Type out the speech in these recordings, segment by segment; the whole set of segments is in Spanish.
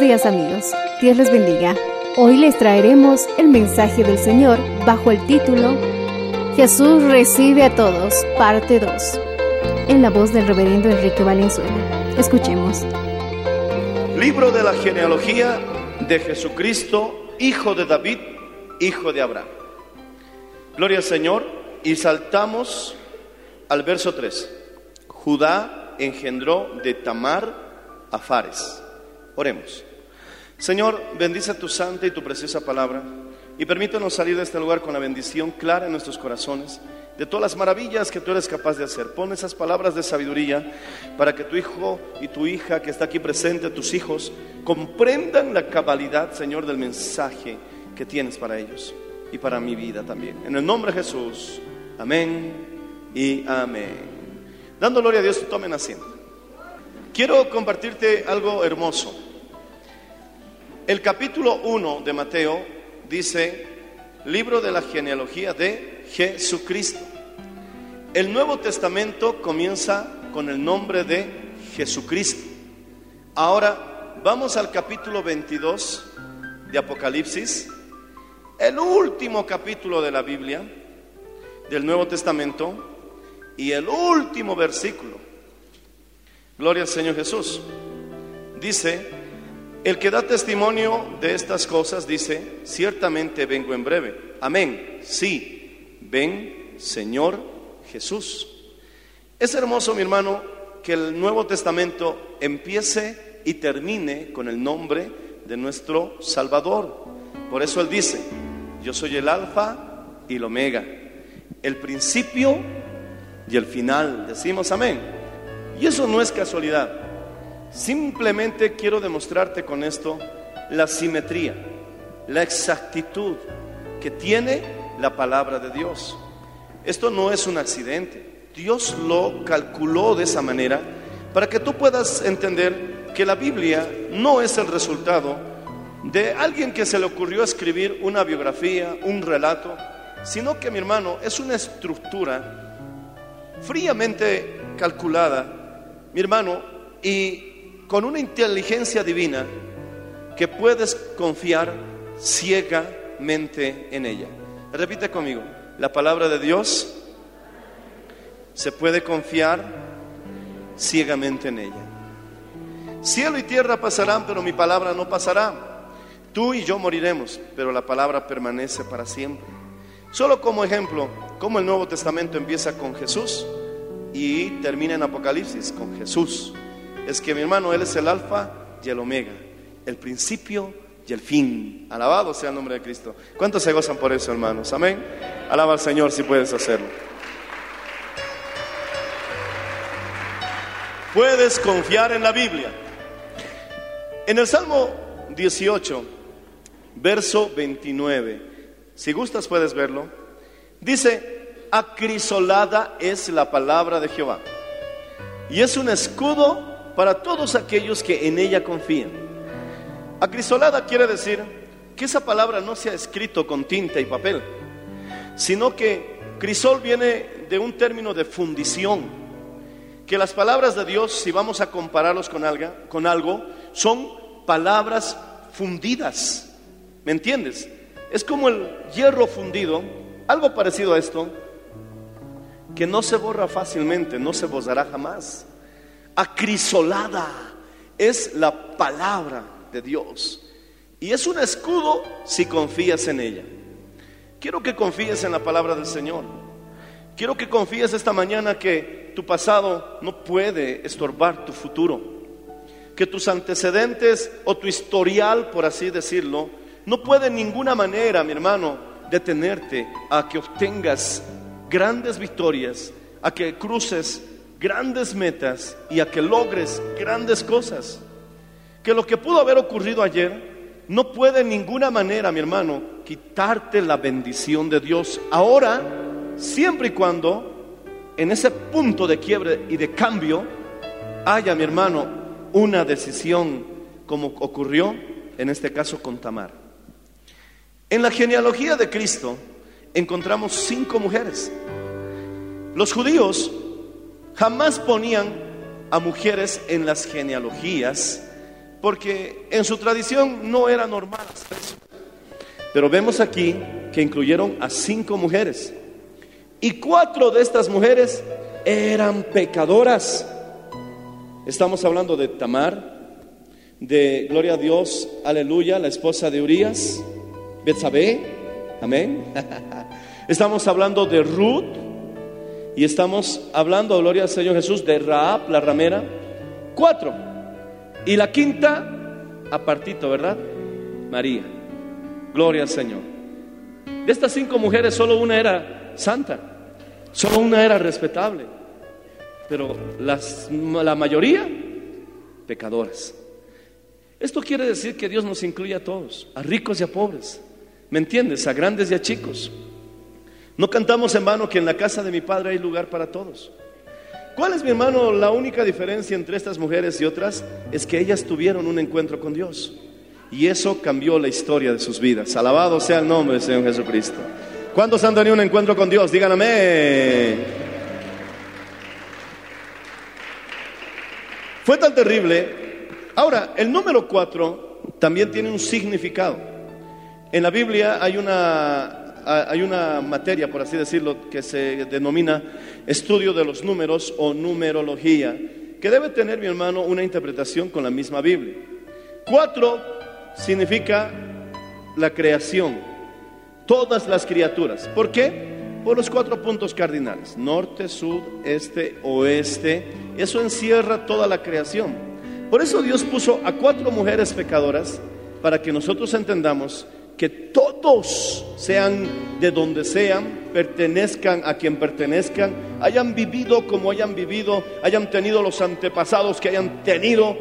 Días amigos, Dios les bendiga. Hoy les traeremos el mensaje del Señor bajo el título Jesús recibe a todos, parte 2, en la voz del reverendo Enrique Valenzuela. Escuchemos. Libro de la genealogía de Jesucristo, hijo de David, hijo de Abraham. Gloria al Señor y saltamos al verso 3. Judá engendró de Tamar a Fares. Oremos. Señor, bendice tu santa y tu preciosa palabra y permítanos salir de este lugar con la bendición clara en nuestros corazones de todas las maravillas que tú eres capaz de hacer. Pon esas palabras de sabiduría para que tu hijo y tu hija que está aquí presente, tus hijos, comprendan la cabalidad, Señor, del mensaje que tienes para ellos y para mi vida también. En el nombre de Jesús, amén y amén. Dando gloria a Dios, tomen asiento. Quiero compartirte algo hermoso. El capítulo 1 de Mateo dice, libro de la genealogía de Jesucristo. El Nuevo Testamento comienza con el nombre de Jesucristo. Ahora vamos al capítulo 22 de Apocalipsis, el último capítulo de la Biblia, del Nuevo Testamento, y el último versículo. Gloria al Señor Jesús. Dice, el que da testimonio de estas cosas dice, ciertamente vengo en breve. Amén. Sí, ven, Señor Jesús. Es hermoso, mi hermano, que el Nuevo Testamento empiece y termine con el nombre de nuestro Salvador. Por eso Él dice, yo soy el alfa y el omega, el principio y el final. Decimos amén. Y eso no es casualidad. Simplemente quiero demostrarte con esto la simetría, la exactitud que tiene la palabra de Dios. Esto no es un accidente. Dios lo calculó de esa manera para que tú puedas entender que la Biblia no es el resultado de alguien que se le ocurrió escribir una biografía, un relato, sino que mi hermano es una estructura fríamente calculada, mi hermano, y con una inteligencia divina que puedes confiar ciegamente en ella. Repite conmigo, la palabra de Dios se puede confiar ciegamente en ella. Cielo y tierra pasarán, pero mi palabra no pasará. Tú y yo moriremos, pero la palabra permanece para siempre. Solo como ejemplo, como el Nuevo Testamento empieza con Jesús y termina en Apocalipsis con Jesús. Es que mi hermano, Él es el alfa y el omega, el principio y el fin. Alabado sea el nombre de Cristo. ¿Cuántos se gozan por eso, hermanos? Amén. Alaba al Señor si puedes hacerlo. Puedes confiar en la Biblia. En el Salmo 18, verso 29, si gustas puedes verlo, dice, acrisolada es la palabra de Jehová y es un escudo para todos aquellos que en ella confían. Acrisolada quiere decir que esa palabra no se ha escrito con tinta y papel, sino que crisol viene de un término de fundición, que las palabras de Dios, si vamos a compararlos con algo, con algo son palabras fundidas. ¿Me entiendes? Es como el hierro fundido, algo parecido a esto, que no se borra fácilmente, no se borrará jamás. Acrisolada es la palabra de Dios. Y es un escudo si confías en ella. Quiero que confíes en la palabra del Señor. Quiero que confíes esta mañana que tu pasado no puede estorbar tu futuro. Que tus antecedentes o tu historial, por así decirlo, no puede en ninguna manera, mi hermano, detenerte a que obtengas grandes victorias, a que cruces grandes metas y a que logres grandes cosas. Que lo que pudo haber ocurrido ayer no puede en ninguna manera, mi hermano, quitarte la bendición de Dios. Ahora, siempre y cuando en ese punto de quiebre y de cambio haya, mi hermano, una decisión como ocurrió en este caso con Tamar. En la genealogía de Cristo encontramos cinco mujeres. Los judíos jamás ponían a mujeres en las genealogías porque en su tradición no era normal hacer eso. Pero vemos aquí que incluyeron a cinco mujeres y cuatro de estas mujeres eran pecadoras. Estamos hablando de Tamar, de Gloria a Dios, aleluya, la esposa de Urias, Betsabé, amén. Estamos hablando de Ruth y estamos hablando, gloria al Señor Jesús, de Raab, la ramera. Cuatro. Y la quinta, apartito, ¿verdad? María. Gloria al Señor. De estas cinco mujeres, solo una era santa, solo una era respetable, pero las, la mayoría, pecadoras. Esto quiere decir que Dios nos incluye a todos, a ricos y a pobres. ¿Me entiendes? A grandes y a chicos. No cantamos en vano que en la casa de mi padre hay lugar para todos. ¿Cuál es, mi hermano, la única diferencia entre estas mujeres y otras? Es que ellas tuvieron un encuentro con Dios. Y eso cambió la historia de sus vidas. Alabado sea el nombre del Señor Jesucristo. ¿Cuántos han tenido un encuentro con Dios? Digan amén. Fue tan terrible. Ahora, el número cuatro también tiene un significado. En la Biblia hay una hay una materia, por así decirlo, que se denomina estudio de los números o numerología, que debe tener, mi hermano, una interpretación con la misma Biblia. Cuatro significa la creación, todas las criaturas. ¿Por qué? Por los cuatro puntos cardinales, norte, sur, este, oeste. Eso encierra toda la creación. Por eso Dios puso a cuatro mujeres pecadoras para que nosotros entendamos que todos sean de donde sean, pertenezcan a quien pertenezcan, hayan vivido como hayan vivido, hayan tenido los antepasados que hayan tenido,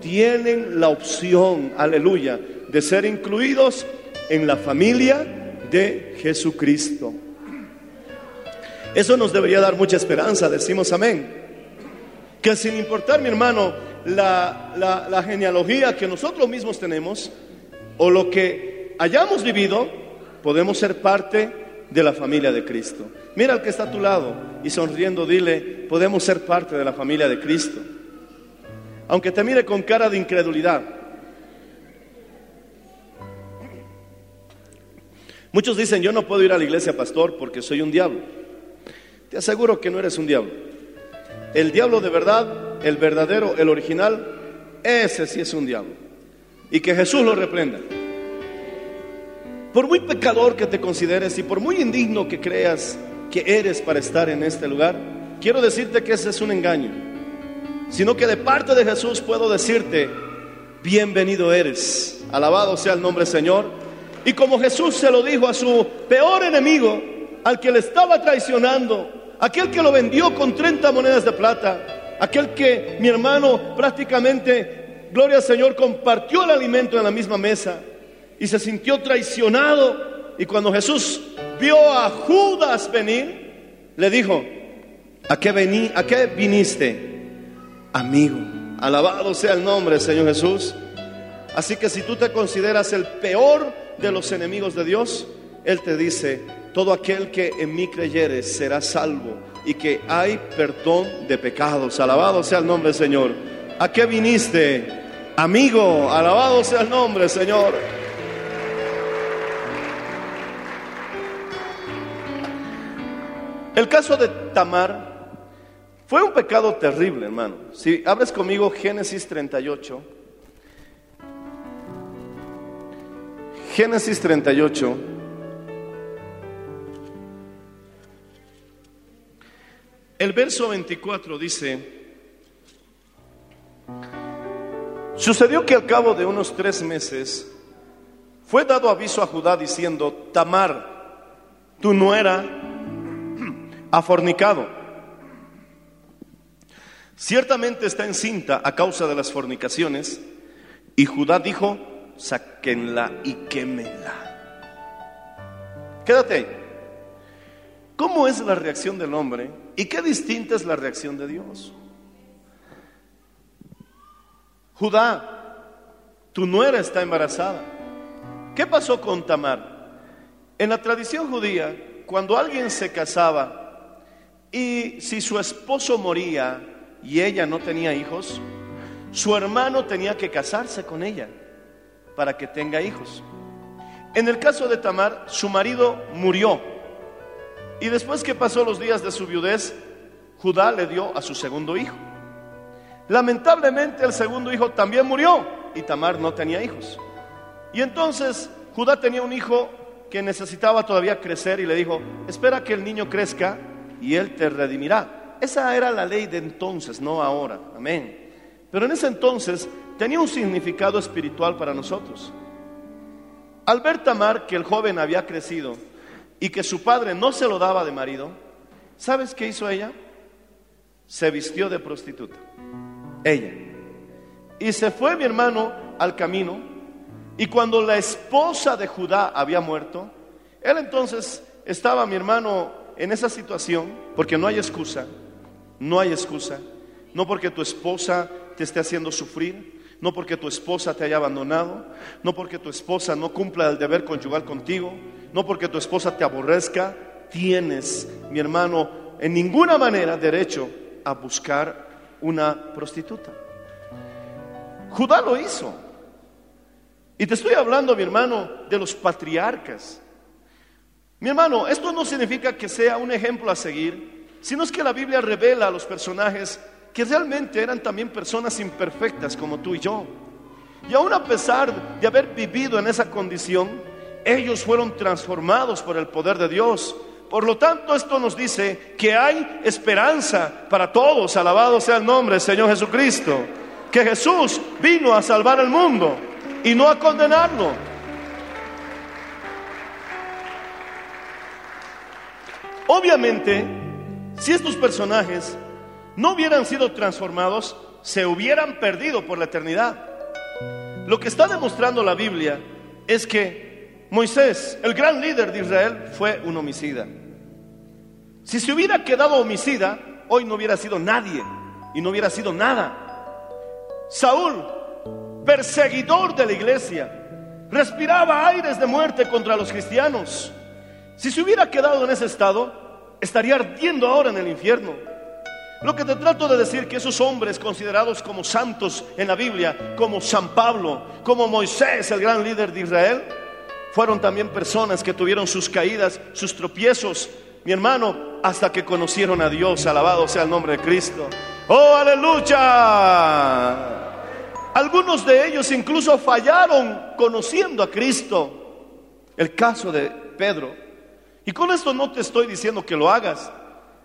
tienen la opción, aleluya, de ser incluidos en la familia de Jesucristo. Eso nos debería dar mucha esperanza, decimos amén. Que sin importar, mi hermano, la, la, genealogía que nosotros mismos tenemos, o lo que hayamos vivido, podemos ser parte de la familia de Cristo. Mira al que está a tu lado y sonriendo dile, podemos ser parte de la familia de Cristo. Aunque te mire con cara de incredulidad. Muchos dicen, yo no puedo ir a la iglesia, pastor, porque soy un diablo. Te aseguro que no eres un diablo. El diablo de verdad, el verdadero, el original, ese sí es un diablo. Y que Jesús lo reprenda. Por muy pecador que te consideres y por muy indigno que creas que eres para estar en este lugar, quiero decirte que ese es un engaño. Sino que de parte de Jesús puedo decirte, bienvenido eres. Alabado sea el nombre del Señor. Y como Jesús se lo dijo a su peor enemigo, al que le estaba traicionando, aquel que lo vendió con 30 monedas de plata, aquel que mi hermano prácticamente, gloria al Señor, compartió el alimento en la misma mesa y se sintió traicionado. Y cuando Jesús vio a Judas venir, le dijo, ¿a qué, vení, ¿a qué viniste? Amigo. Alabado sea el nombre, Señor Jesús. Así que si tú te consideras el peor de los enemigos de Dios, Él te dice, todo aquel que en mí creyere será salvo y que hay perdón de pecados. Alabado sea el nombre Señor. ¿A qué viniste? Amigo, alabado sea el nombre, Señor. El caso de Tamar fue un pecado terrible, hermano. Si abres conmigo Génesis 38. Génesis 38. El verso 24 dice, sucedió que al cabo de unos tres meses fue dado aviso a Judá diciendo, Tamar, tu nuera ha fornicado. Ciertamente está encinta a causa de las fornicaciones. Y Judá dijo, sáquenla y quémenla. Quédate. ¿Cómo es la reacción del hombre y qué distinta es la reacción de Dios? Judá, tu nuera está embarazada. ¿Qué pasó con Tamar? En la tradición judía, cuando alguien se casaba y si su esposo moría y ella no tenía hijos, su hermano tenía que casarse con ella para que tenga hijos. En el caso de Tamar, su marido murió. Y después que pasó los días de su viudez, Judá le dio a su segundo hijo. Lamentablemente el segundo hijo también murió y Tamar no tenía hijos. Y entonces Judá tenía un hijo que necesitaba todavía crecer y le dijo, espera que el niño crezca y él te redimirá. Esa era la ley de entonces, no ahora. Amén. Pero en ese entonces tenía un significado espiritual para nosotros. Al ver Tamar que el joven había crecido y que su padre no se lo daba de marido, ¿sabes qué hizo ella? Se vistió de prostituta. Ella. Y se fue mi hermano al camino y cuando la esposa de Judá había muerto, él entonces estaba mi hermano en esa situación porque no hay excusa, no hay excusa, no porque tu esposa te esté haciendo sufrir, no porque tu esposa te haya abandonado, no porque tu esposa no cumpla el deber conyugal contigo, no porque tu esposa te aborrezca, tienes, mi hermano, en ninguna manera derecho a buscar una prostituta. Judá lo hizo. Y te estoy hablando, mi hermano, de los patriarcas. Mi hermano, esto no significa que sea un ejemplo a seguir, sino es que la Biblia revela a los personajes que realmente eran también personas imperfectas como tú y yo. Y aún a pesar de haber vivido en esa condición, ellos fueron transformados por el poder de Dios. Por lo tanto, esto nos dice que hay esperanza para todos. Alabado sea el nombre del Señor Jesucristo. Que Jesús vino a salvar al mundo y no a condenarlo. Obviamente, si estos personajes no hubieran sido transformados, se hubieran perdido por la eternidad. Lo que está demostrando la Biblia es que Moisés, el gran líder de Israel, fue un homicida. Si se hubiera quedado homicida, hoy no hubiera sido nadie y no hubiera sido nada. Saúl, perseguidor de la iglesia, respiraba aires de muerte contra los cristianos. Si se hubiera quedado en ese estado, estaría ardiendo ahora en el infierno. Lo que te trato de decir que esos hombres considerados como santos en la Biblia, como San Pablo, como Moisés, el gran líder de Israel, fueron también personas que tuvieron sus caídas, sus tropiezos, mi hermano, hasta que conocieron a Dios, alabado sea el nombre de Cristo. Oh, aleluya. Algunos de ellos incluso fallaron conociendo a Cristo. El caso de Pedro. Y con esto no te estoy diciendo que lo hagas.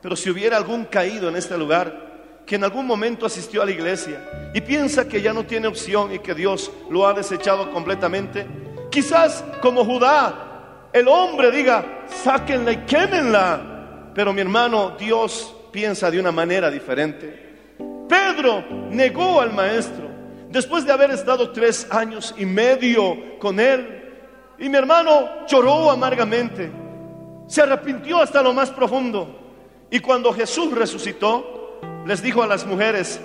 Pero si hubiera algún caído en este lugar, que en algún momento asistió a la iglesia y piensa que ya no tiene opción y que Dios lo ha desechado completamente, quizás como Judá, el hombre diga, sáquenla y quémenla. Pero mi hermano, Dios piensa de una manera diferente. Pedro negó al maestro después de haber estado tres años y medio con él. Y mi hermano lloró amargamente, se arrepintió hasta lo más profundo. Y cuando Jesús resucitó, les dijo a las mujeres,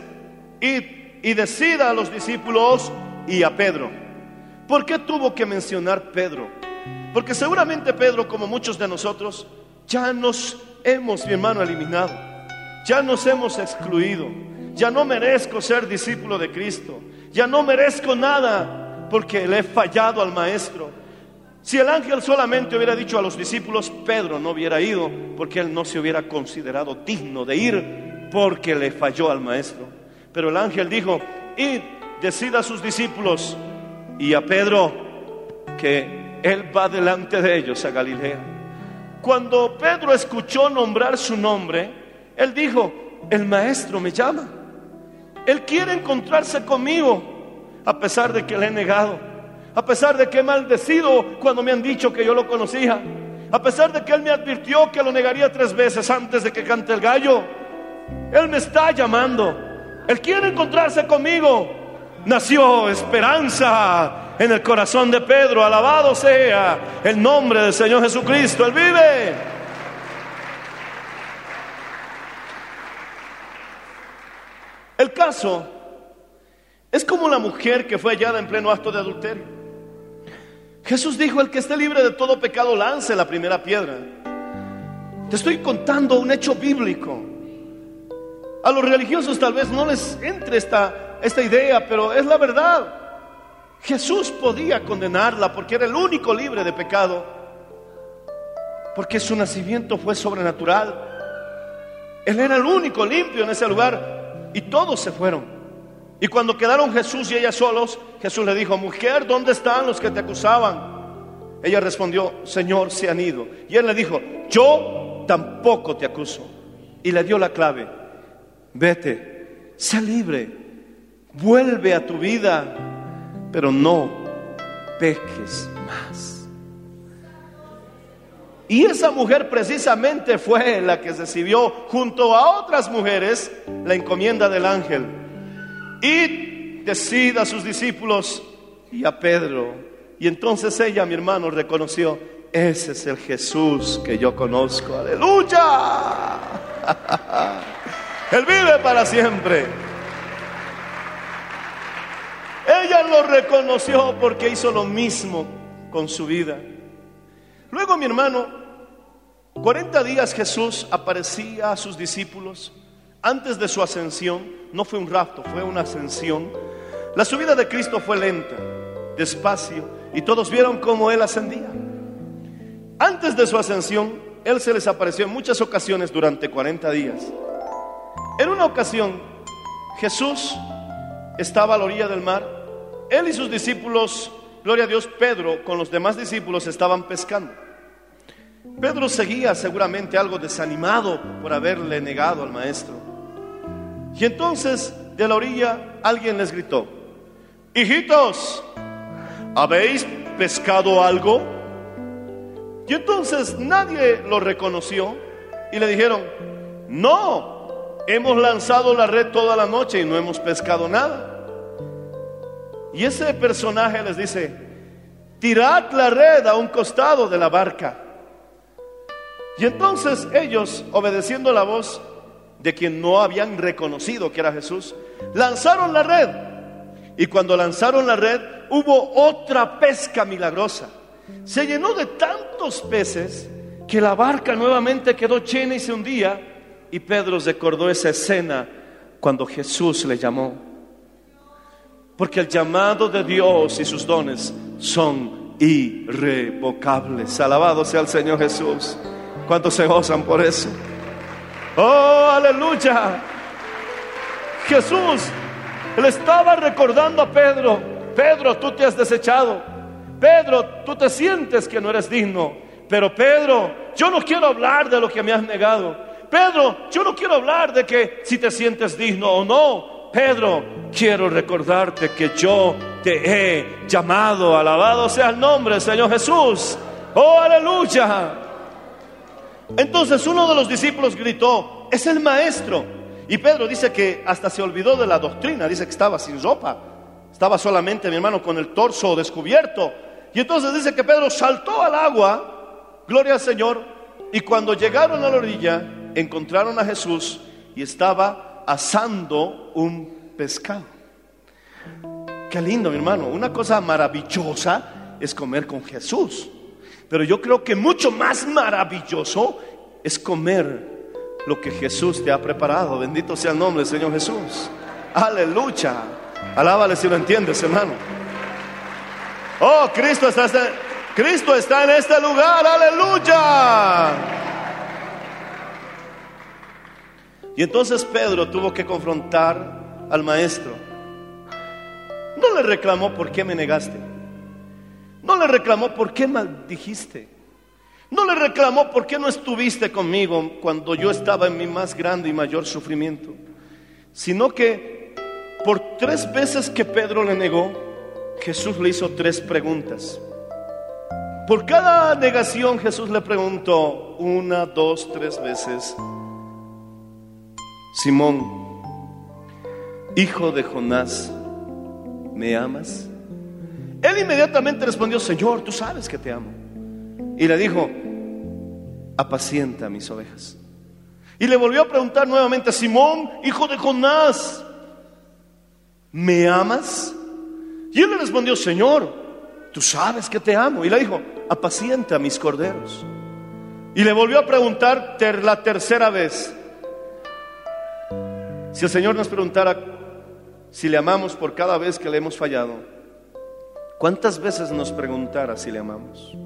id y decida a los discípulos y a Pedro. ¿Por qué tuvo que mencionar Pedro? Porque seguramente Pedro, como muchos de nosotros, ya nos hemos, mi hermano, eliminado. Ya nos hemos excluido. Ya no merezco ser discípulo de Cristo. Ya no merezco nada porque le he fallado al maestro. Si el ángel solamente hubiera dicho a los discípulos, Pedro no hubiera ido porque él no se hubiera considerado digno de ir porque le falló al maestro. Pero el ángel dijo, id, decida a sus discípulos y a Pedro que él va delante de ellos a Galilea. Cuando Pedro escuchó nombrar su nombre, él dijo, el maestro me llama. Él quiere encontrarse conmigo, a pesar de que le he negado, a pesar de que he maldecido cuando me han dicho que yo lo conocía, a pesar de que él me advirtió que lo negaría tres veces antes de que cante el gallo. Él me está llamando. Él quiere encontrarse conmigo. Nació esperanza en el corazón de Pedro. Alabado sea el nombre del Señor Jesucristo. Él vive. El caso es como la mujer que fue hallada en pleno acto de adulterio. Jesús dijo, el que esté libre de todo pecado lance la primera piedra. Te estoy contando un hecho bíblico. A los religiosos tal vez no les entre esta, esta idea, pero es la verdad. Jesús podía condenarla porque era el único libre de pecado, porque su nacimiento fue sobrenatural. Él era el único limpio en ese lugar y todos se fueron. Y cuando quedaron Jesús y ella solos, Jesús le dijo, mujer, ¿dónde están los que te acusaban? Ella respondió, Señor, se han ido. Y él le dijo, yo tampoco te acuso. Y le dio la clave, vete, sé libre, vuelve a tu vida, pero no peques más. Y esa mujer precisamente fue la que recibió junto a otras mujeres la encomienda del ángel. Y decida a sus discípulos y a Pedro. Y entonces ella, mi hermano, reconoció, ese es el Jesús que yo conozco. Aleluya. Él vive para siempre. Ella lo reconoció porque hizo lo mismo con su vida. Luego, mi hermano, 40 días Jesús aparecía a sus discípulos antes de su ascensión. No fue un rapto, fue una ascensión. La subida de Cristo fue lenta, despacio, y todos vieron cómo Él ascendía. Antes de su ascensión, Él se les apareció en muchas ocasiones durante 40 días. En una ocasión, Jesús estaba a la orilla del mar. Él y sus discípulos, gloria a Dios, Pedro con los demás discípulos estaban pescando. Pedro seguía seguramente algo desanimado por haberle negado al maestro. Y entonces de la orilla alguien les gritó, hijitos, ¿habéis pescado algo? Y entonces nadie lo reconoció y le dijeron, no, hemos lanzado la red toda la noche y no hemos pescado nada. Y ese personaje les dice, tirad la red a un costado de la barca. Y entonces ellos, obedeciendo la voz de quien no habían reconocido que era Jesús, lanzaron la red. Y cuando lanzaron la red, hubo otra pesca milagrosa. Se llenó de tantos peces que la barca nuevamente quedó llena y se hundía. Y Pedro recordó esa escena cuando Jesús le llamó. Porque el llamado de Dios y sus dones son irrevocables. Alabado sea el Señor Jesús. ¿Cuántos se gozan por eso? Oh, aleluya. Jesús le estaba recordando a Pedro, Pedro, tú te has desechado. Pedro, tú te sientes que no eres digno. Pero Pedro, yo no quiero hablar de lo que me has negado. Pedro, yo no quiero hablar de que si te sientes digno o no. Pedro, quiero recordarte que yo te he llamado. Alabado sea el nombre del Señor Jesús. Oh, aleluya. Entonces uno de los discípulos gritó, es el maestro. Y Pedro dice que hasta se olvidó de la doctrina, dice que estaba sin ropa, estaba solamente mi hermano con el torso descubierto. Y entonces dice que Pedro saltó al agua, gloria al Señor, y cuando llegaron a la orilla encontraron a Jesús y estaba asando un pescado. Qué lindo, mi hermano. Una cosa maravillosa es comer con Jesús. Pero yo creo que mucho más maravilloso es comer lo que Jesús te ha preparado. Bendito sea el nombre del Señor Jesús. Aleluya. Alábale si lo entiendes, hermano. Oh, Cristo está, Cristo está en este lugar. Aleluya. Y entonces Pedro tuvo que confrontar al maestro. No le reclamó por qué me negaste. No le reclamó por qué maldijiste. No le reclamó por qué no estuviste conmigo cuando yo estaba en mi más grande y mayor sufrimiento. Sino que por tres veces que Pedro le negó, Jesús le hizo tres preguntas. Por cada negación Jesús le preguntó una, dos, tres veces, Simón, hijo de Jonás, ¿me amas? Él inmediatamente respondió, Señor, tú sabes que te amo. Y le dijo, apacienta mis ovejas. Y le volvió a preguntar nuevamente, Simón, hijo de Jonás, ¿me amas? Y él le respondió, Señor, tú sabes que te amo. Y le dijo, apacienta mis corderos. Y le volvió a preguntar la tercera vez, si el Señor nos preguntara si le amamos por cada vez que le hemos fallado, ¿cuántas veces nos preguntara si le amamos?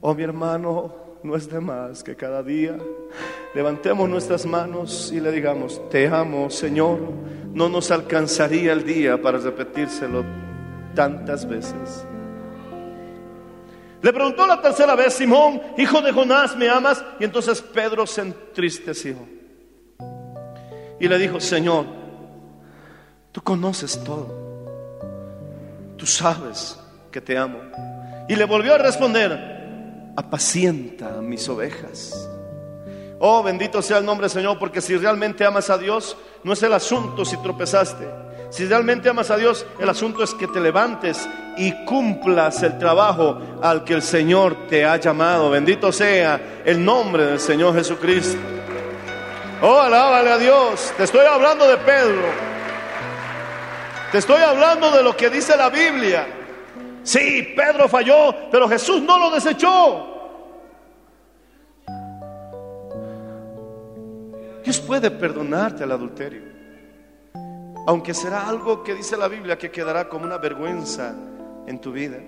Oh mi hermano, no es de más que cada día levantemos nuestras manos y le digamos, te amo Señor, no nos alcanzaría el día para repetírselo tantas veces. Le preguntó la tercera vez, Simón, hijo de Jonás, ¿me amas? Y entonces Pedro se entristeció. Y le dijo, Señor, tú conoces todo. Tú sabes que te amo. Y le volvió a responder, apacienta mis ovejas. Oh, bendito sea el nombre del Señor, porque si realmente amas a Dios, no es el asunto si tropezaste. Si realmente amas a Dios, el asunto es que te levantes y cumplas el trabajo al que el Señor te ha llamado. Bendito sea el nombre del Señor Jesucristo. Oh, alábale a Dios. Te estoy hablando de Pedro. Te estoy hablando de lo que dice la Biblia. Sí, Pedro falló, pero Jesús no lo desechó. Dios puede perdonarte el adulterio. Aunque será algo que dice la Biblia que quedará como una vergüenza en tu vida.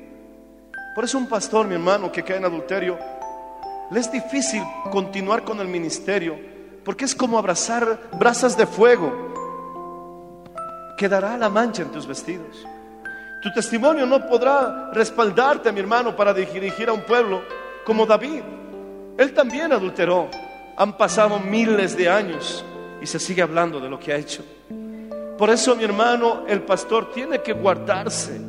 Por eso un pastor, mi hermano, que cae en adulterio, le es difícil continuar con el ministerio, porque es como abrazar brasas de fuego. Quedará la mancha en tus vestidos. Tu testimonio no podrá respaldarte, mi hermano, para dirigir a un pueblo como David. Él también adulteró. Han pasado miles de años y se sigue hablando de lo que ha hecho. Por eso, mi hermano, el pastor tiene que guardarse,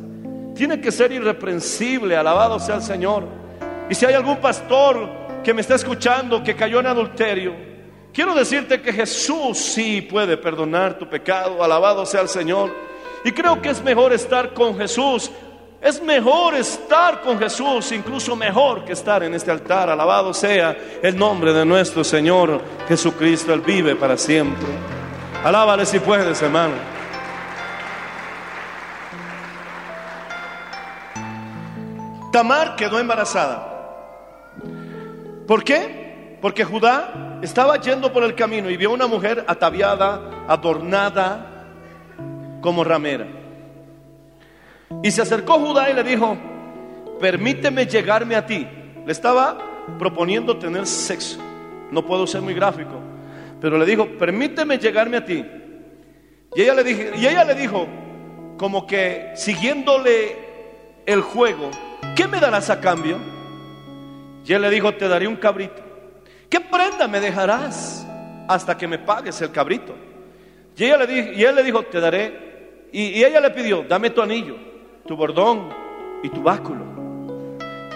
tiene que ser irreprensible, alabado sea el Señor. Y si hay algún pastor que me está escuchando que cayó en adulterio, quiero decirte que Jesús sí puede perdonar tu pecado, alabado sea el Señor. Y creo que es mejor estar con Jesús. Es mejor estar con Jesús, incluso mejor que estar en este altar. Alabado sea el nombre de nuestro Señor Jesucristo. Él vive para siempre. Alábale si puedes, hermano. Tamar quedó embarazada. ¿Por qué? Porque Judá estaba yendo por el camino y vio una mujer ataviada, adornada como ramera. Y se acercó Judá y le dijo, permíteme llegarme a ti. Le estaba proponiendo tener sexo. No puedo ser muy gráfico, pero le dijo, permíteme llegarme a ti. Y ella le y ella le dijo como que siguiéndole el juego, ¿qué me darás a cambio? Y él le dijo, te daré un cabrito. ¿Qué prenda me dejarás hasta que me pagues el cabrito? Y, ella le dijo, y él le dijo, te daré. Y, ella le pidió, dame tu anillo, tu bordón y tu báculo.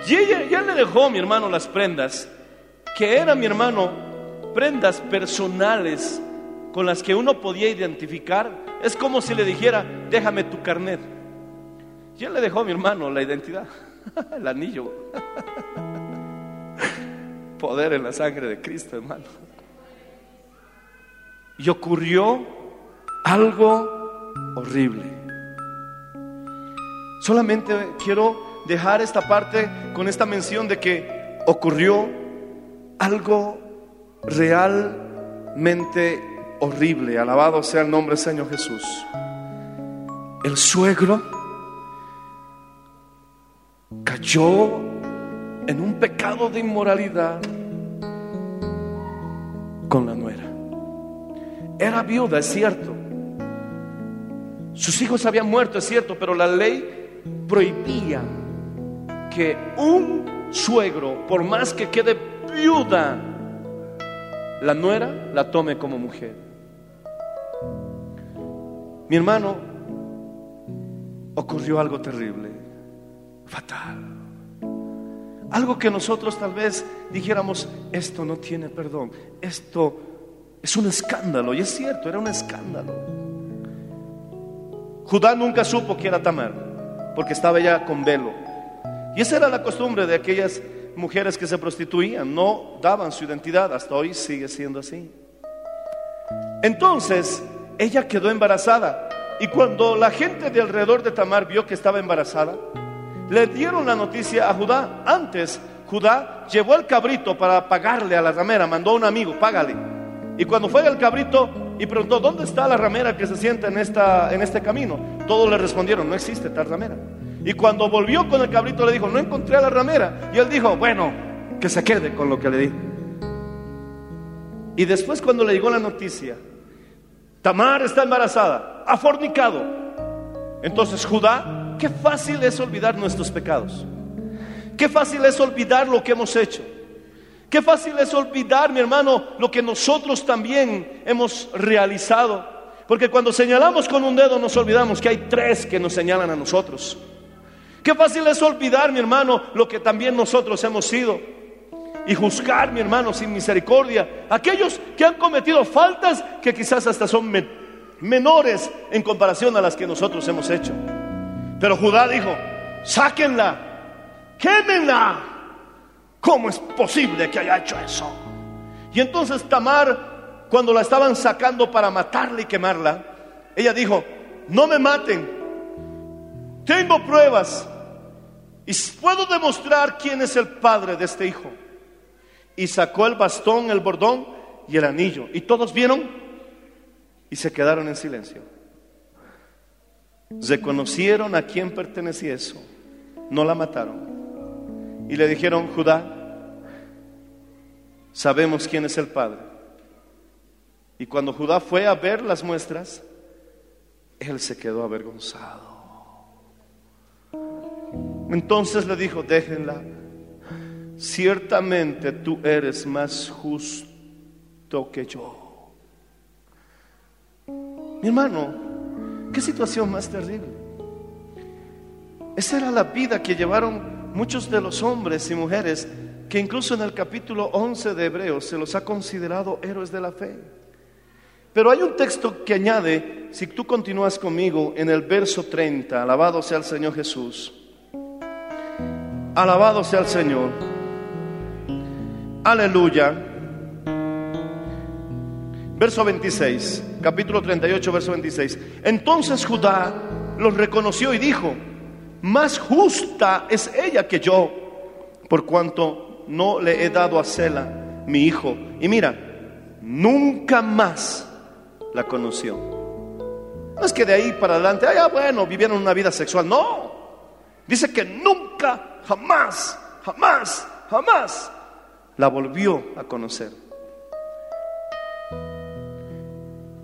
Y ella, él le dejó, mi hermano, las prendas, que eran, mi hermano, prendas personales con las que uno podía identificar. Es como si le dijera, déjame tu carnet. Y él le dejó, mi hermano, la identidad, el anillo. Poder en la sangre de Cristo, hermano. Y ocurrió algo horrible. Solamente quiero dejar esta parte con esta mención de que ocurrió algo realmente horrible. Alabado sea el nombre del Señor Jesús. El suegro cayó en un pecado de inmoralidad con la nuera. Era viuda, es cierto. Sus hijos habían muerto, es cierto, pero la ley prohibía que un suegro, por más que quede viuda, la nuera la tome como mujer. Mi hermano, ocurrió algo terrible, fatal. Algo que nosotros tal vez dijéramos, esto no tiene perdón, esto es un escándalo, y es cierto, era un escándalo. Judá nunca supo que era Tamar, porque estaba ya con velo. Y esa era la costumbre de aquellas mujeres que se prostituían, no daban su identidad, hasta hoy sigue siendo así. Entonces, ella quedó embarazada. Y cuando la gente de alrededor de Tamar vio que estaba embarazada, le dieron la noticia a Judá. Antes, Judá llevó el cabrito para pagarle a la ramera, mandó a un amigo, págale. Y cuando fue el cabrito y preguntó, ¿dónde está la ramera que se sienta en, esta, en este camino? Todos le respondieron, no existe tal ramera. Y cuando volvió con el cabrito le dijo, no encontré a la ramera. Y él dijo, bueno, que se quede con lo que le di. Y después cuando le llegó la noticia, Tamar está embarazada, ha fornicado. Entonces Judá, qué fácil es olvidar nuestros pecados. Qué fácil es olvidar lo que hemos hecho. Qué fácil es olvidar, mi hermano, lo que nosotros también hemos realizado. Porque cuando señalamos con un dedo nos olvidamos que hay tres que nos señalan a nosotros. Qué fácil es olvidar, mi hermano, lo que también nosotros hemos sido. Y juzgar, mi hermano, sin misericordia. Aquellos que han cometido faltas que quizás hasta son men- menores en comparación a las que nosotros hemos hecho. Pero Judá dijo, sáquenla, quémenla. ¿Cómo es posible que haya hecho eso? Y entonces Tamar, cuando la estaban sacando para matarla y quemarla, ella dijo, no me maten, tengo pruebas y puedo demostrar quién es el padre de este hijo. Y sacó el bastón, el bordón y el anillo. Y todos vieron y se quedaron en silencio. Reconocieron a quién pertenecía eso. No la mataron. Y le dijeron, Judá, sabemos quién es el padre. Y cuando Judá fue a ver las muestras, él se quedó avergonzado. Entonces le dijo, déjenla. Ciertamente tú eres más justo que yo. Mi hermano, qué situación más terrible. Esa era la vida que llevaron muchos de los hombres y mujeres que incluso en el capítulo 11 de Hebreos se los ha considerado héroes de la fe. Pero hay un texto que añade, si tú continúas conmigo en el verso 30, alabado sea el Señor Jesús. Alabado sea el Señor. Aleluya. Verso 26, capítulo 38, verso 26. Entonces Judá los reconoció y dijo, más justa es ella que yo, por cuanto no le he dado a Sela, mi hijo. Y mira, nunca más la conoció. No es que de ahí para adelante, ah, bueno, vivieron una vida sexual. No, dice que nunca, jamás, jamás, jamás la volvió a conocer.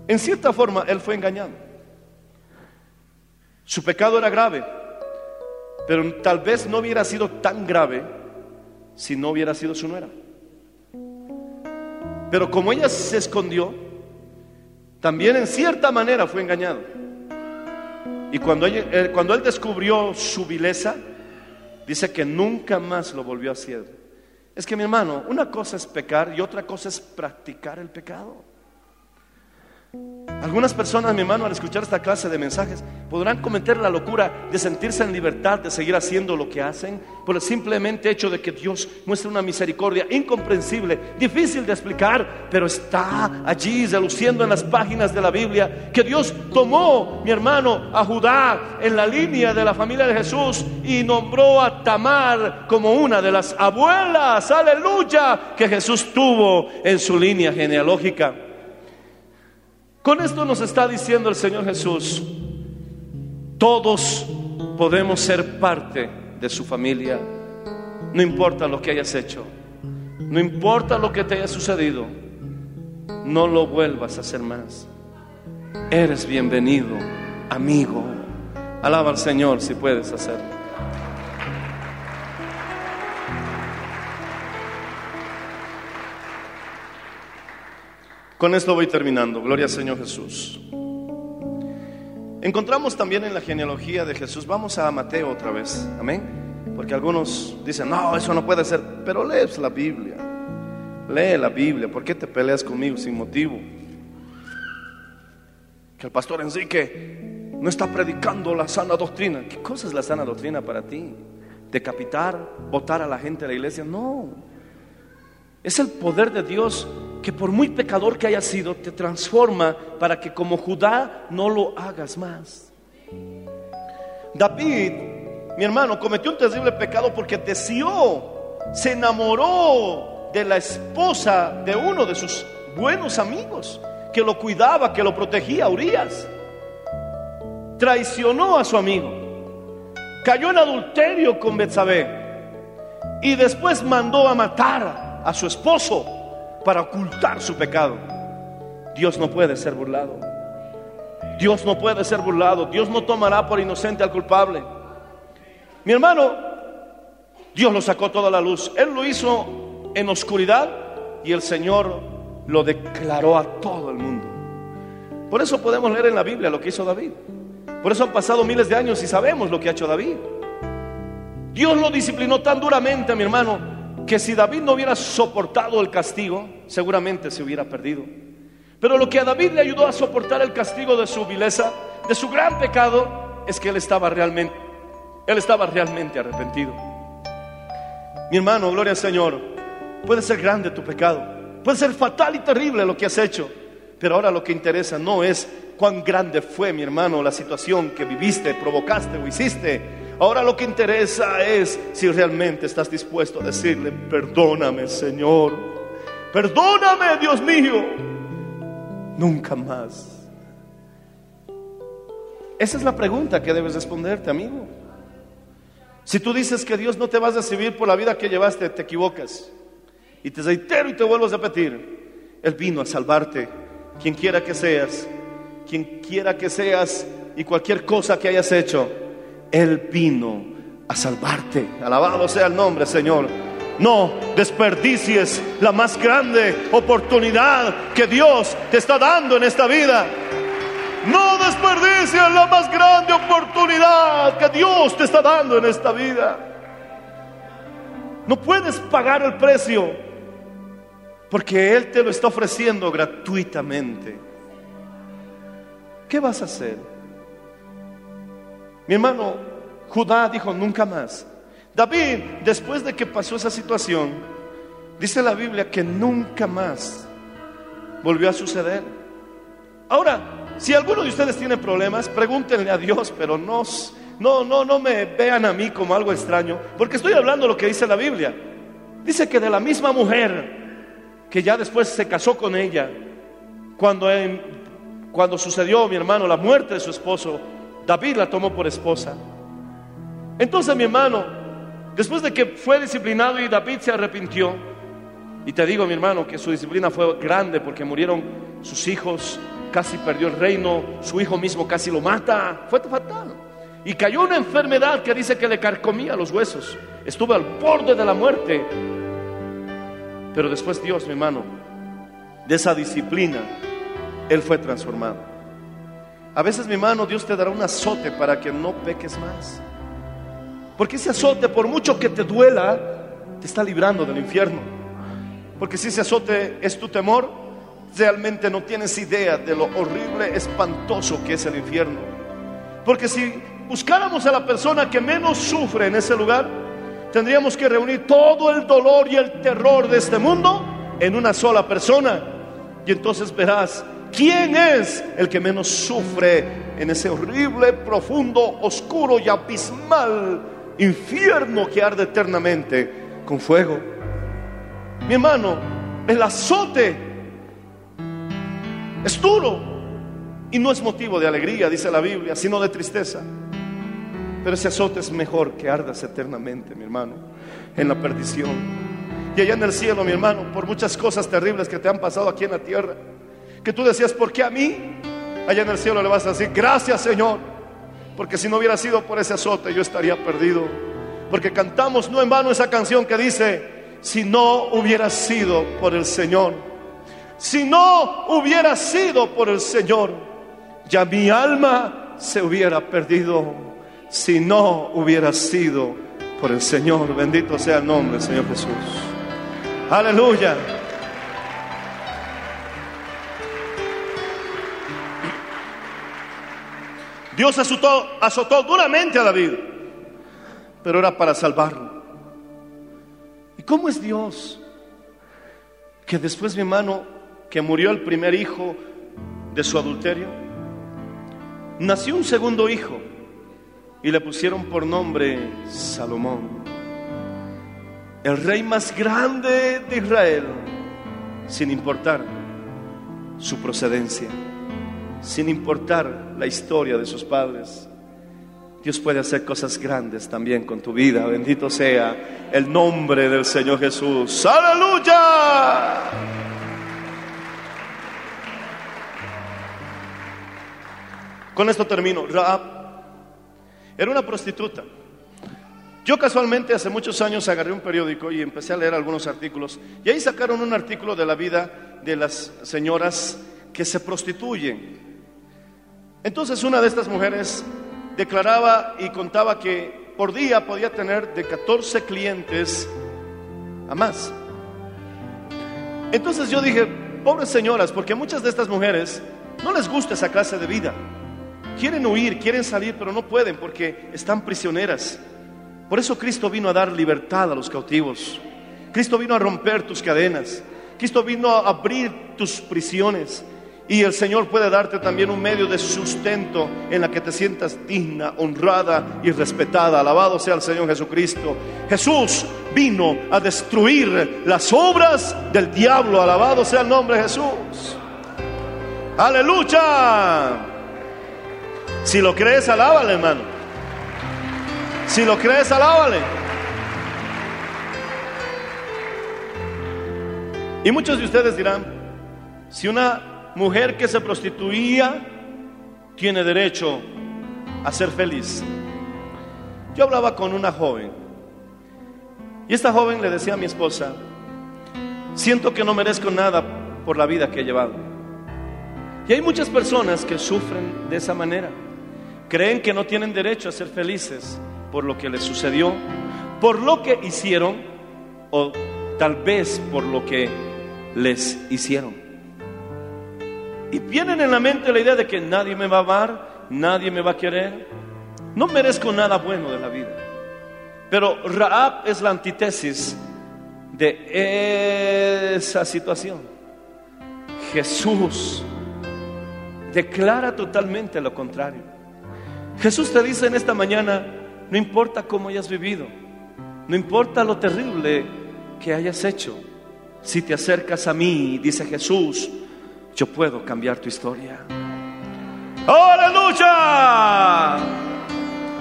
En cierta forma, él fue engañado. Su pecado era grave, pero tal vez no hubiera sido tan grave si no hubiera sido su nuera. Pero como ella se escondió, también en cierta manera fue engañado. Y cuando, eh, cuando él descubrió su vileza, dice que nunca más lo volvió a hacer. Es que mi hermano, una cosa es pecar y otra cosa es practicar el pecado. Algunas personas, mi hermano, al escuchar esta clase de mensajes, podrán cometer la locura de sentirse en libertad de seguir haciendo lo que hacen por el simplemente hecho de que Dios muestra una misericordia incomprensible, difícil de explicar, pero está allí reluciendo en las páginas de la Biblia, que Dios tomó, mi hermano, a Judá en la línea de la familia de Jesús y nombró a Tamar como una de las abuelas, aleluya, que Jesús tuvo en su línea genealógica. Con esto nos está diciendo el Señor Jesús, todos podemos ser parte de su familia, no importa lo que hayas hecho, no importa lo que te haya sucedido, no lo vuelvas a hacer más. Eres bienvenido, amigo. Alaba al Señor si puedes hacerlo. Con esto voy terminando. Gloria al Señor Jesús. Encontramos también en la genealogía de Jesús, vamos a Mateo otra vez, amén. Porque algunos dicen, no, eso no puede ser, pero lees la Biblia. Lee la Biblia, ¿por qué te peleas conmigo sin motivo? Que el pastor Enrique no está predicando la sana doctrina. ¿Qué cosa es la sana doctrina para ti? ¿Decapitar? ¿Votar a la gente de la iglesia? No. Es el poder de Dios que por muy pecador que haya sido, te transforma para que como Judá no lo hagas más. David, mi hermano, cometió un terrible pecado porque deseó, se enamoró de la esposa de uno de sus buenos amigos, que lo cuidaba, que lo protegía, Urias. Traicionó a su amigo, cayó en adulterio con Betsabé y después mandó a matar a su esposo para ocultar su pecado. Dios no puede ser burlado. Dios no puede ser burlado. Dios no tomará por inocente al culpable. Mi hermano, Dios lo sacó toda la luz. Él lo hizo en oscuridad y el Señor lo declaró a todo el mundo. Por eso podemos leer en la Biblia lo que hizo David. Por eso han pasado miles de años y sabemos lo que ha hecho David. Dios lo disciplinó tan duramente, mi hermano, que si David no hubiera soportado el castigo, seguramente se hubiera perdido. Pero lo que a David le ayudó a soportar el castigo de su vileza, de su gran pecado, es que él estaba realmente, él estaba realmente arrepentido. Mi hermano, gloria al Señor, puede ser grande tu pecado, puede ser fatal y terrible lo que has hecho, pero ahora lo que interesa no es cuán grande fue, mi hermano, la situación que viviste, provocaste o hiciste, Ahora lo que interesa es si realmente estás dispuesto a decirle, perdóname Señor, perdóname Dios mío, nunca más. Esa es la pregunta que debes responderte, amigo. Si tú dices que Dios no te va a recibir por la vida que llevaste, te equivocas. Y te reitero y te vuelvo a repetir, Él vino a salvarte, quien quiera que seas, quien quiera que seas y cualquier cosa que hayas hecho. Él vino a salvarte. Alabado sea el nombre, Señor. No desperdicies la más grande oportunidad que Dios te está dando en esta vida. No desperdicies la más grande oportunidad que Dios te está dando en esta vida. No puedes pagar el precio porque Él te lo está ofreciendo gratuitamente. ¿Qué vas a hacer? Mi hermano Judá dijo, nunca más. David, después de que pasó esa situación, dice la Biblia que nunca más volvió a suceder. Ahora, si alguno de ustedes tiene problemas, pregúntenle a Dios, pero no, no, no, no me vean a mí como algo extraño, porque estoy hablando lo que dice la Biblia. Dice que de la misma mujer que ya después se casó con ella, cuando, cuando sucedió, mi hermano, la muerte de su esposo, David la tomó por esposa. Entonces mi hermano, después de que fue disciplinado y David se arrepintió, y te digo mi hermano que su disciplina fue grande porque murieron sus hijos, casi perdió el reino, su hijo mismo casi lo mata, fue fatal. Y cayó una enfermedad que dice que le carcomía los huesos, estuvo al borde de la muerte. Pero después Dios, mi hermano, de esa disciplina, él fue transformado. A veces, mi hermano, Dios te dará un azote para que no peques más. Porque ese azote, por mucho que te duela, te está librando del infierno. Porque si ese azote es tu temor, realmente no tienes idea de lo horrible, espantoso que es el infierno. Porque si buscáramos a la persona que menos sufre en ese lugar, tendríamos que reunir todo el dolor y el terror de este mundo en una sola persona. Y entonces verás quién es el que menos sufre en ese horrible, profundo, oscuro y abismal infierno que arde eternamente con fuego. Mi hermano, el azote es duro y no es motivo de alegría, dice la Biblia, sino de tristeza. Pero ese azote es mejor que ardas eternamente, mi hermano, en la perdición. Y allá en el cielo, mi hermano, por muchas cosas terribles que te han pasado aquí en la tierra, que tú decías, ¿por qué a mí? Allá en el cielo le vas a decir, gracias Señor, porque si no hubiera sido por ese azote yo estaría perdido. Porque cantamos no en vano esa canción que dice, si no hubiera sido por el Señor, si no hubiera sido por el Señor, ya mi alma se hubiera perdido. Si no hubiera sido por el Señor, bendito sea el nombre Señor Jesús. Aleluya. Dios azotó, azotó duramente a David, pero era para salvarlo. ¿Y cómo es Dios? Que después mi hermano, que murió el primer hijo de su adulterio, nació un segundo hijo y le pusieron por nombre Salomón, el rey más grande de Israel, sin importar su procedencia sin importar la historia de sus padres. Dios puede hacer cosas grandes también con tu vida. Bendito sea el nombre del Señor Jesús. Aleluya. Con esto termino. Raab era una prostituta. Yo casualmente hace muchos años agarré un periódico y empecé a leer algunos artículos. Y ahí sacaron un artículo de la vida de las señoras que se prostituyen. Entonces una de estas mujeres declaraba y contaba que por día podía tener de 14 clientes a más. Entonces yo dije, pobres señoras, porque muchas de estas mujeres no les gusta esa clase de vida. Quieren huir, quieren salir, pero no pueden porque están prisioneras. Por eso Cristo vino a dar libertad a los cautivos. Cristo vino a romper tus cadenas. Cristo vino a abrir tus prisiones. Y el Señor puede darte también un medio de sustento en la que te sientas digna, honrada y respetada. Alabado sea el Señor Jesucristo. Jesús vino a destruir las obras del diablo. Alabado sea el nombre de Jesús. Aleluya. Si lo crees, alábale, hermano. Si lo crees, alábale. Y muchos de ustedes dirán, si una mujer que se prostituía tiene derecho a ser feliz. Yo hablaba con una joven y esta joven le decía a mi esposa, siento que no merezco nada por la vida que he llevado. Y hay muchas personas que sufren de esa manera. Creen que no tienen derecho a ser felices por lo que les sucedió, por lo que hicieron o tal vez por lo que les hicieron. Y vienen en la mente la idea de que nadie me va a amar, nadie me va a querer. No merezco nada bueno de la vida. Pero Raab es la antítesis de esa situación. Jesús declara totalmente lo contrario. Jesús te dice en esta mañana, no importa cómo hayas vivido, no importa lo terrible que hayas hecho, si te acercas a mí, dice Jesús, yo puedo cambiar tu historia. Aleluya.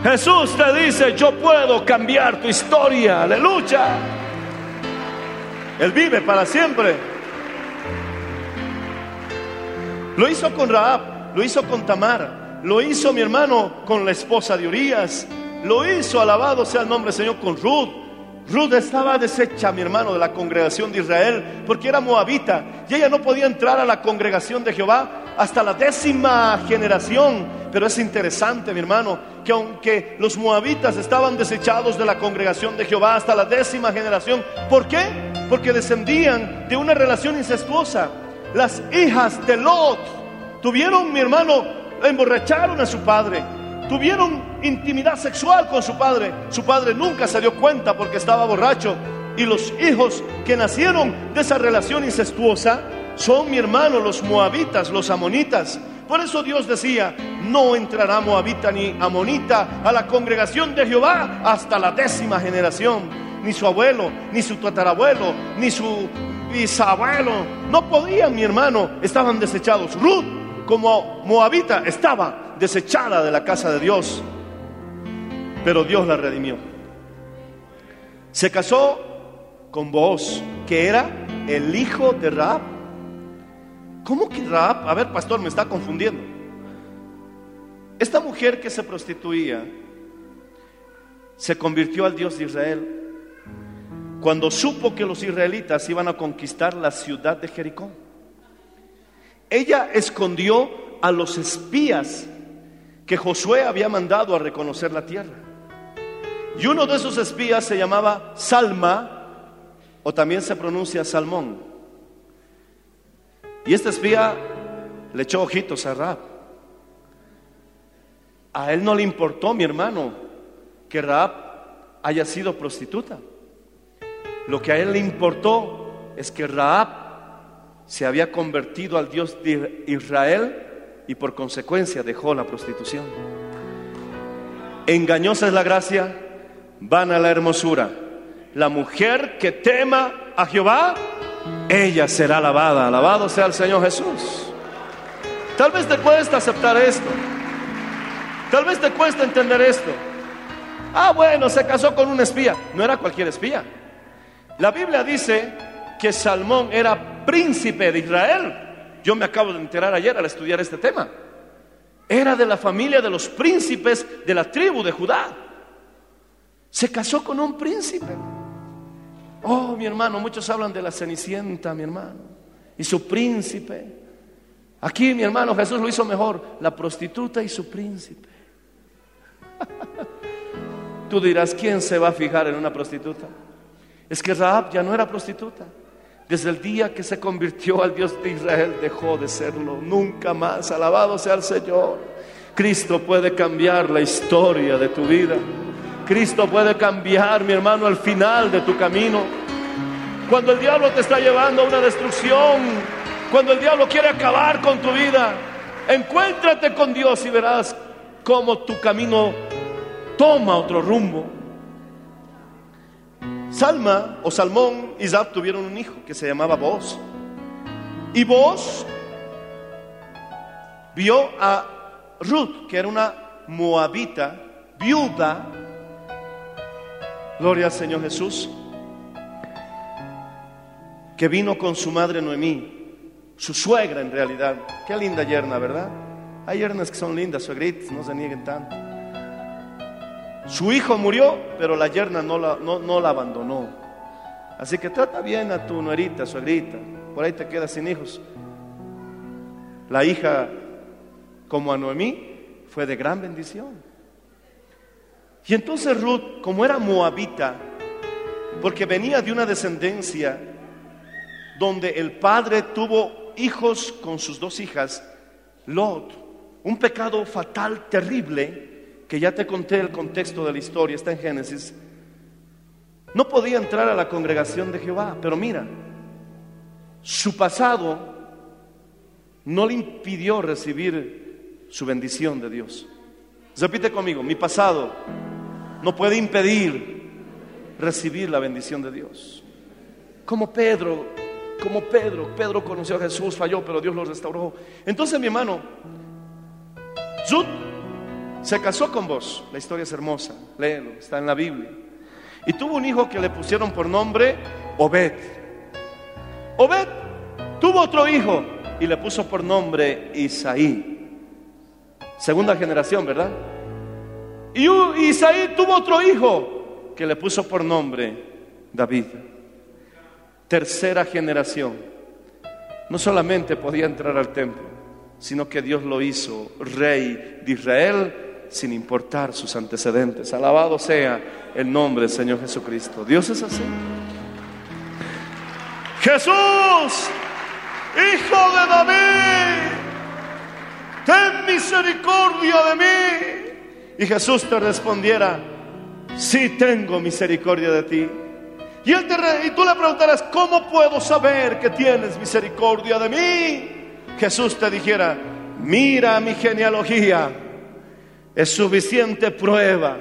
Jesús te dice, yo puedo cambiar tu historia. Aleluya. Él vive para siempre. Lo hizo con Raab, lo hizo con Tamar, lo hizo mi hermano con la esposa de Urias, lo hizo, alabado sea el nombre del Señor, con Ruth. Ruth estaba deshecha, mi hermano, de la congregación de Israel, porque era moabita y ella no podía entrar a la congregación de Jehová hasta la décima generación. Pero es interesante, mi hermano, que aunque los moabitas estaban desechados de la congregación de Jehová hasta la décima generación, ¿por qué? Porque descendían de una relación incestuosa. las hijas de Lot tuvieron, mi hermano, emborracharon a su padre. Tuvieron intimidad sexual con su padre. Su padre nunca se dio cuenta porque estaba borracho. Y los hijos que nacieron de esa relación incestuosa son, mi hermano, los moabitas, los amonitas. Por eso Dios decía, no entrará moabita ni amonita a la congregación de Jehová hasta la décima generación. Ni su abuelo, ni su tatarabuelo, ni su bisabuelo. No podían, mi hermano, estaban desechados. Ruth, como moabita, estaba desechada de la casa de Dios. Pero Dios la redimió. Se casó con Boaz, que era el hijo de Raab. ¿Cómo que Raab? A ver, pastor, me está confundiendo. Esta mujer que se prostituía se convirtió al Dios de Israel cuando supo que los israelitas iban a conquistar la ciudad de Jericó. Ella escondió a los espías que Josué había mandado a reconocer la tierra. Y uno de esos espías se llamaba Salma, o también se pronuncia Salmón. Y este espía le echó ojitos a Raab. A él no le importó, mi hermano, que Raab haya sido prostituta. Lo que a él le importó es que Raab se había convertido al Dios de Israel y por consecuencia dejó la prostitución. Engañosa es la gracia, vana la hermosura. La mujer que tema a Jehová, ella será alabada. Alabado sea el Señor Jesús. Tal vez te cuesta aceptar esto. Tal vez te cuesta entender esto. Ah, bueno, se casó con un espía. No era cualquier espía. La Biblia dice que Salmón era príncipe de Israel. Yo me acabo de enterar ayer al estudiar este tema. Era de la familia de los príncipes de la tribu de Judá. Se casó con un príncipe. Oh, mi hermano, muchos hablan de la Cenicienta, mi hermano, y su príncipe. Aquí, mi hermano, Jesús lo hizo mejor, la prostituta y su príncipe. Tú dirás, ¿quién se va a fijar en una prostituta? Es que Raab ya no era prostituta. Desde el día que se convirtió al Dios de Israel dejó de serlo. Nunca más. Alabado sea el Señor. Cristo puede cambiar la historia de tu vida. Cristo puede cambiar, mi hermano, el final de tu camino. Cuando el diablo te está llevando a una destrucción, cuando el diablo quiere acabar con tu vida, encuéntrate con Dios y verás cómo tu camino toma otro rumbo. Salma o Salmón y Zab tuvieron un hijo que se llamaba Boz. Y Boz vio a Ruth, que era una moabita, viuda. Gloria al Señor Jesús. Que vino con su madre Noemí, su suegra en realidad. Qué linda yerna, ¿verdad? Hay yernas que son lindas, suegritas, no se nieguen tanto. Su hijo murió, pero la yerna no la, no, no la abandonó. Así que trata bien a tu nuerita, suegrita. Por ahí te quedas sin hijos. La hija, como a Noemí, fue de gran bendición. Y entonces Ruth, como era moabita, porque venía de una descendencia donde el padre tuvo hijos con sus dos hijas, Lot, un pecado fatal, terrible, que ya te conté el contexto de la historia, está en Génesis, no podía entrar a la congregación de Jehová, pero mira, su pasado no le impidió recibir su bendición de Dios. Repite conmigo, mi pasado no puede impedir recibir la bendición de Dios. Como Pedro, como Pedro, Pedro conoció a Jesús, falló, pero Dios lo restauró. Entonces, mi hermano, Ruth se casó con vos. La historia es hermosa, léelo, está en la Biblia. Y tuvo un hijo que le pusieron por nombre Obed. Obed tuvo otro hijo y le puso por nombre Isaí. Segunda generación, ¿verdad? Y Isaí tuvo otro hijo que le puso por nombre David. Tercera generación. No solamente podía entrar al templo, sino que Dios lo hizo rey de Israel sin importar sus antecedentes. Alabado sea el nombre del Señor Jesucristo. Dios es así. Jesús Hijo de David, ten misericordia de mí. Y Jesús te respondiera, sí tengo misericordia de ti. Y, él te y tú le preguntarás, ¿cómo puedo saber que tienes misericordia de mí? Jesús te dijera, mira mi genealogía, es suficiente prueba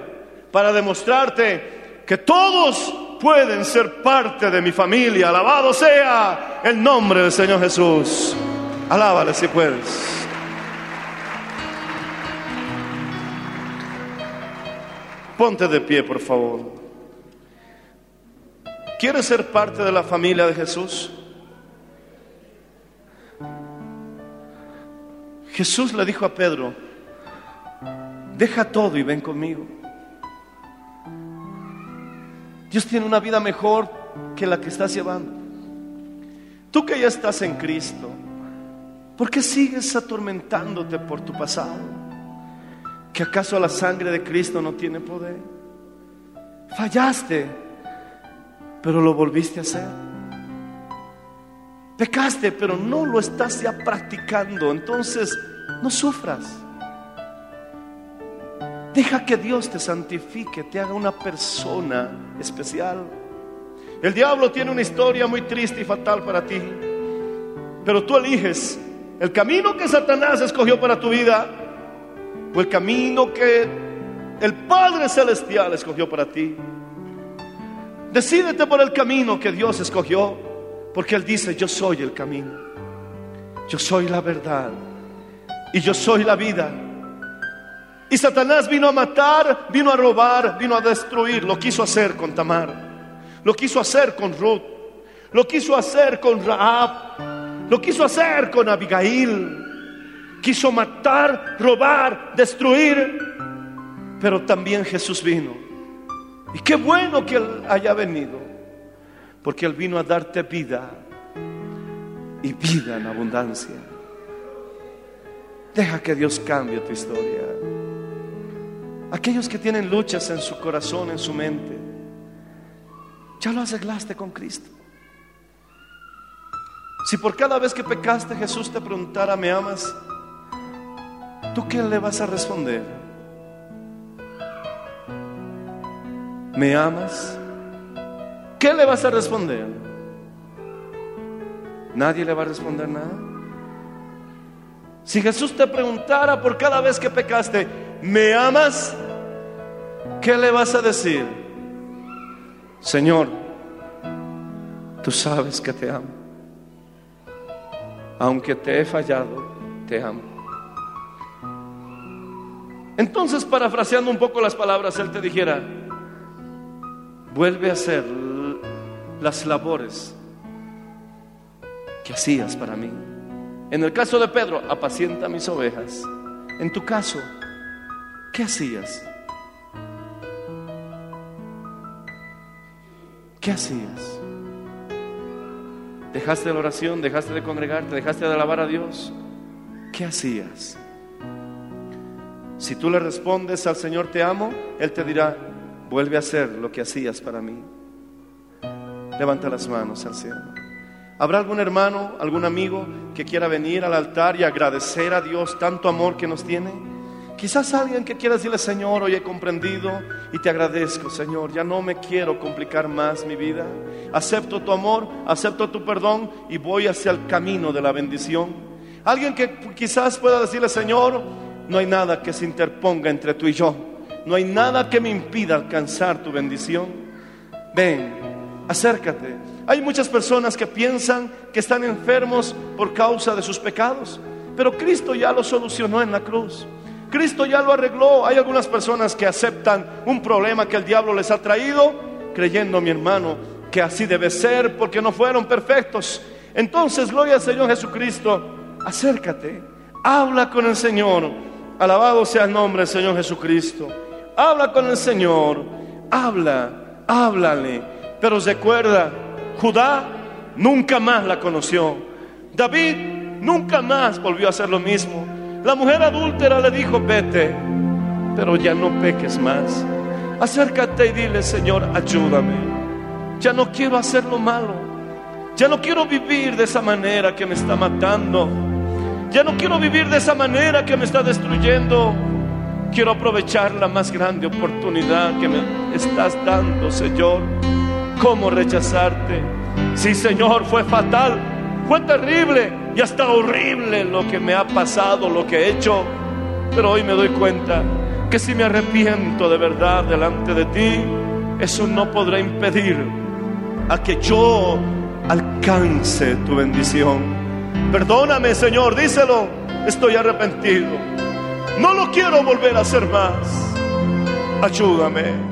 para demostrarte que todos pueden ser parte de mi familia. Alabado sea el nombre del Señor Jesús. Alábale si puedes. Ponte de pie, por favor. ¿Quieres ser parte de la familia de Jesús? Jesús le dijo a Pedro, deja todo y ven conmigo. Dios tiene una vida mejor que la que estás llevando. Tú que ya estás en Cristo, ¿por qué sigues atormentándote por tu pasado? ¿Que acaso la sangre de Cristo no tiene poder? Fallaste, pero lo volviste a hacer. Pecaste, pero no lo estás ya practicando. Entonces, no sufras. Deja que Dios te santifique, te haga una persona especial. El diablo tiene una historia muy triste y fatal para ti. Pero tú eliges el camino que Satanás escogió para tu vida o el camino que el Padre Celestial escogió para ti. Decídete por el camino que Dios escogió, porque Él dice, yo soy el camino, yo soy la verdad y yo soy la vida. Y Satanás vino a matar, vino a robar, vino a destruir. Lo quiso hacer con Tamar, lo quiso hacer con Ruth, lo quiso hacer con Rahab, lo quiso hacer con Abigail. Quiso matar, robar, destruir. Pero también Jesús vino. Y qué bueno que Él haya venido, porque Él vino a darte vida y vida en abundancia. Deja que Dios cambie tu historia. Aquellos que tienen luchas en su corazón, en su mente, ya lo arreglaste con Cristo. Si por cada vez que pecaste Jesús te preguntara, ¿me amas? ¿Tú qué le vas a responder? ¿Me amas? ¿Qué le vas a responder? Nadie le va a responder nada. Si Jesús te preguntara por cada vez que pecaste, ¿me amas? ¿Qué le vas a decir? Señor, tú sabes que te amo. Aunque te he fallado, te amo. Entonces, parafraseando un poco las palabras, Él te dijera, vuelve a hacer las labores que hacías para mí. En el caso de Pedro, apacienta mis ovejas. En tu caso, ¿qué hacías? ¿Qué hacías? ¿Dejaste la oración? ¿Dejaste de congregarte? ¿Dejaste de alabar a Dios? ¿Qué hacías? Si tú le respondes al Señor te amo, Él te dirá, vuelve a hacer lo que hacías para mí. Levanta las manos al cielo. ¿Habrá algún hermano, algún amigo que quiera venir al altar y agradecer a Dios tanto amor que nos tiene? Quizás alguien que quiera decirle, Señor, hoy he comprendido y te agradezco, Señor. Ya no me quiero complicar más mi vida. Acepto tu amor, acepto tu perdón y voy hacia el camino de la bendición. Alguien que quizás pueda decirle, Señor, no hay nada que se interponga entre tú y yo. No hay nada que me impida alcanzar tu bendición. Ven, acércate. Hay muchas personas que piensan que están enfermos por causa de sus pecados, pero Cristo ya lo solucionó en la cruz. Cristo ya lo arregló. Hay algunas personas que aceptan un problema que el diablo les ha traído, creyendo, mi hermano, que así debe ser porque no fueron perfectos. Entonces, gloria al Señor Jesucristo, acércate, habla con el Señor. Alabado sea el nombre del Señor Jesucristo. Habla con el Señor, habla, háblale. Pero recuerda, Judá nunca más la conoció. David nunca más volvió a hacer lo mismo. La mujer adúltera le dijo, vete, pero ya no peques más. Acércate y dile, Señor, ayúdame. Ya no quiero hacer lo malo. Ya no quiero vivir de esa manera que me está matando. Ya no quiero vivir de esa manera que me está destruyendo. Quiero aprovechar la más grande oportunidad que me estás dando, Señor. ¿Cómo rechazarte? Sí, Señor, fue fatal, fue terrible y hasta horrible lo que me ha pasado, lo que he hecho. Pero hoy me doy cuenta que si me arrepiento de verdad delante de ti, eso no podrá impedir a que yo alcance tu bendición. Perdóname, Señor, díselo, estoy arrepentido. No lo quiero volver a hacer más. Ayúdame.